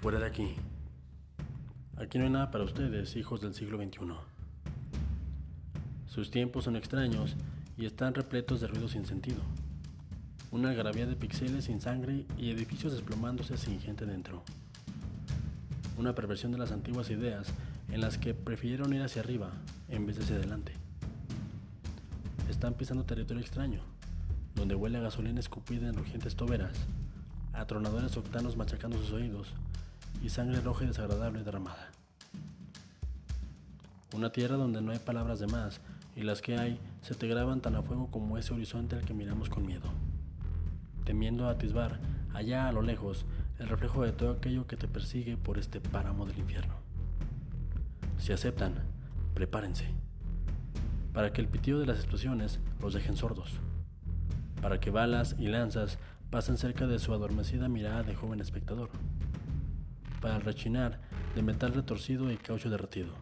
Fuera de aquí. Aquí no hay nada para ustedes, hijos del siglo XXI. Sus tiempos son extraños y están repletos de ruido sin sentido. Una algarabía de píxeles sin sangre y edificios desplomándose sin gente dentro. Una perversión de las antiguas ideas en las que prefirieron ir hacia arriba en vez de hacia adelante. Están pisando territorio extraño, donde huele a gasolina escupida en urgentes toberas, atronadores octanos machacando sus oídos y sangre roja y desagradable derramada. Una tierra donde no hay palabras de más y las que hay se te graban tan a fuego como ese horizonte al que miramos con miedo, temiendo atisbar allá a lo lejos el reflejo de todo aquello que te persigue por este páramo del infierno. Si aceptan, prepárense, para que el pitido de las explosiones los dejen sordos, para que balas y lanzas pasen cerca de su adormecida mirada de joven espectador para rechinar de metal retorcido y caucho derretido.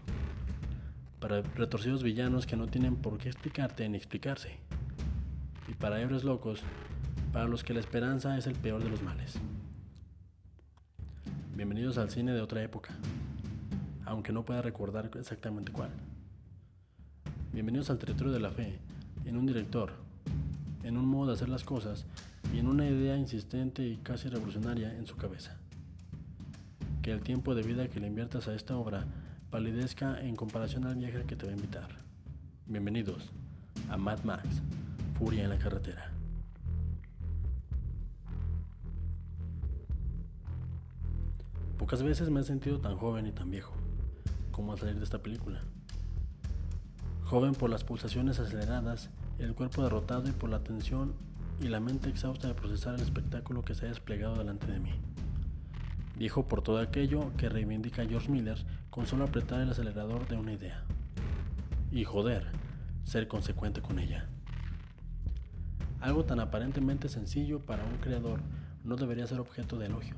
Para retorcidos villanos que no tienen por qué explicarte ni explicarse. Y para héroes locos, para los que la esperanza es el peor de los males. Bienvenidos al cine de otra época, aunque no pueda recordar exactamente cuál. Bienvenidos al territorio de la fe, en un director, en un modo de hacer las cosas y en una idea insistente y casi revolucionaria en su cabeza que el tiempo de vida que le inviertas a esta obra palidezca en comparación al viaje que te va a invitar. Bienvenidos a Mad Max, Furia en la carretera. Pocas veces me he sentido tan joven y tan viejo como al salir de esta película. Joven por las pulsaciones aceleradas, el cuerpo derrotado y por la tensión y la mente exhausta de procesar el espectáculo que se ha desplegado delante de mí dijo por todo aquello que reivindica George Miller con solo apretar el acelerador de una idea. Y joder, ser consecuente con ella. Algo tan aparentemente sencillo para un creador no debería ser objeto de elogio.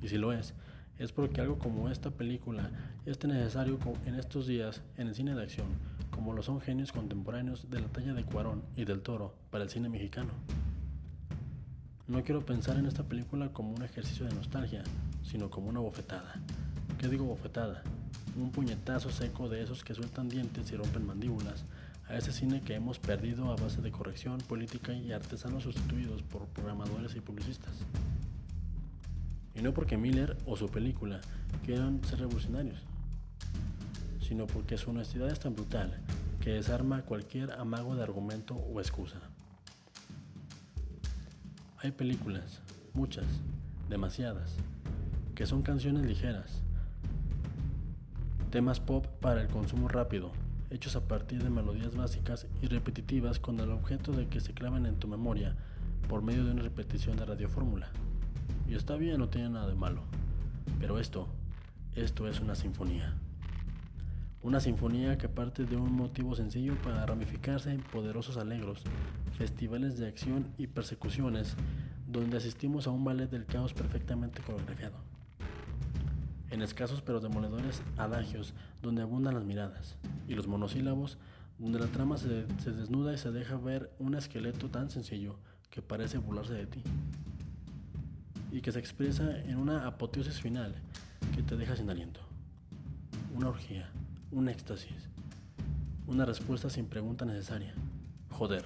Y si lo es, es porque algo como esta película es tan necesario en estos días en el cine de acción como lo son genios contemporáneos de la talla de Cuarón y del Toro para el cine mexicano. No quiero pensar en esta película como un ejercicio de nostalgia, sino como una bofetada. ¿Qué digo bofetada? Un puñetazo seco de esos que sueltan dientes y rompen mandíbulas a ese cine que hemos perdido a base de corrección política y artesanos sustituidos por programadores y publicistas. Y no porque Miller o su película quieran ser revolucionarios, sino porque su honestidad es tan brutal que desarma cualquier amago de argumento o excusa. Hay películas, muchas, demasiadas, que son canciones ligeras, temas pop para el consumo rápido, hechos a partir de melodías básicas y repetitivas con el objeto de que se claven en tu memoria por medio de una repetición de radiofórmula. Y está bien, no tiene nada de malo. Pero esto, esto es una sinfonía. Una sinfonía que parte de un motivo sencillo para ramificarse en poderosos alegros, festivales de acción y persecuciones, donde asistimos a un ballet del caos perfectamente coreografiado. En escasos pero demoledores adagios, donde abundan las miradas, y los monosílabos, donde la trama se, se desnuda y se deja ver un esqueleto tan sencillo que parece burlarse de ti, y que se expresa en una apoteosis final que te deja sin aliento. Una orgía un éxtasis, una respuesta sin pregunta necesaria. Joder,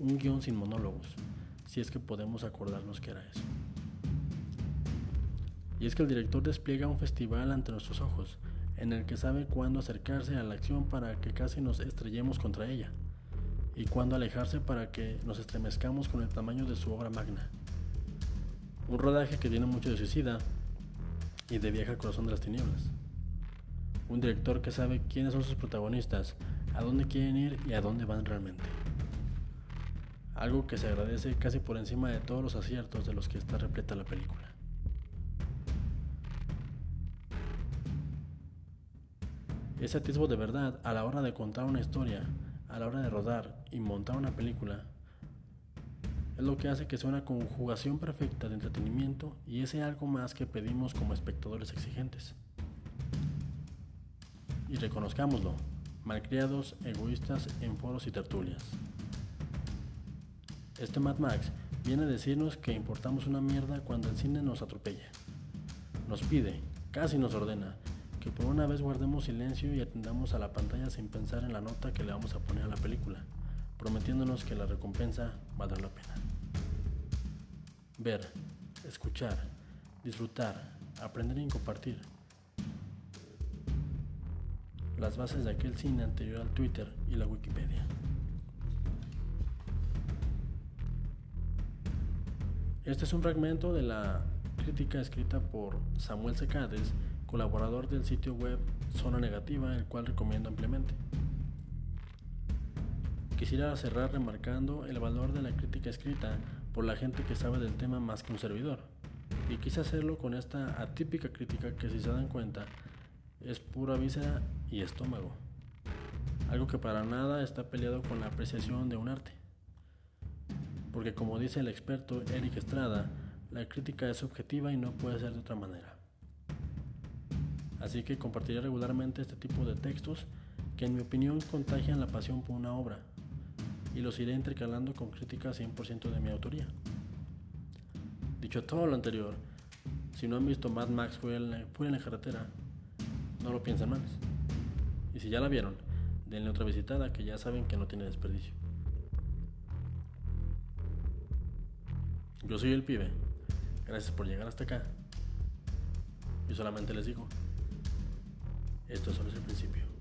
un guion sin monólogos, si es que podemos acordarnos que era eso. Y es que el director despliega un festival ante nuestros ojos, en el que sabe cuándo acercarse a la acción para que casi nos estrellemos contra ella, y cuándo alejarse para que nos estremezcamos con el tamaño de su obra magna. Un rodaje que tiene mucho de suicida y de vieja corazón de las tinieblas un director que sabe quiénes son sus protagonistas, a dónde quieren ir y a dónde van realmente. Algo que se agradece casi por encima de todos los aciertos de los que está repleta la película. Ese atisbo de verdad a la hora de contar una historia, a la hora de rodar y montar una película, es lo que hace que sea una conjugación perfecta de entretenimiento y ese algo más que pedimos como espectadores exigentes y reconozcámoslo, malcriados, egoístas en foros y tertulias. Este Mad Max viene a decirnos que importamos una mierda cuando el cine nos atropella, Nos pide, casi nos ordena, que por una vez guardemos silencio y atendamos a la pantalla sin pensar en la nota que le vamos a poner a la película, prometiéndonos que la recompensa valdrá la pena. Ver, escuchar, disfrutar, aprender y compartir. Las bases de aquel cine anterior al Twitter y la Wikipedia. Este es un fragmento de la crítica escrita por Samuel Secades colaborador del sitio web Zona Negativa, el cual recomiendo ampliamente. Quisiera cerrar remarcando el valor de la crítica escrita por la gente que sabe del tema más que un servidor, y quise hacerlo con esta atípica crítica que si se dan cuenta es pura víscera y estómago, algo que para nada está peleado con la apreciación de un arte. Porque como dice el experto Eric Estrada, la crítica es objetiva y no puede ser de otra manera. Así que compartiré regularmente este tipo de textos que en mi opinión contagian la pasión por una obra y los iré intercalando con críticas 100% de mi autoría. Dicho todo lo anterior, si no han visto Mad Max Fuera en la carretera, no lo piensen más. Y si ya la vieron, denle otra visitada que ya saben que no tiene desperdicio. Yo soy el pibe. Gracias por llegar hasta acá. Y solamente les digo, esto solo es el principio.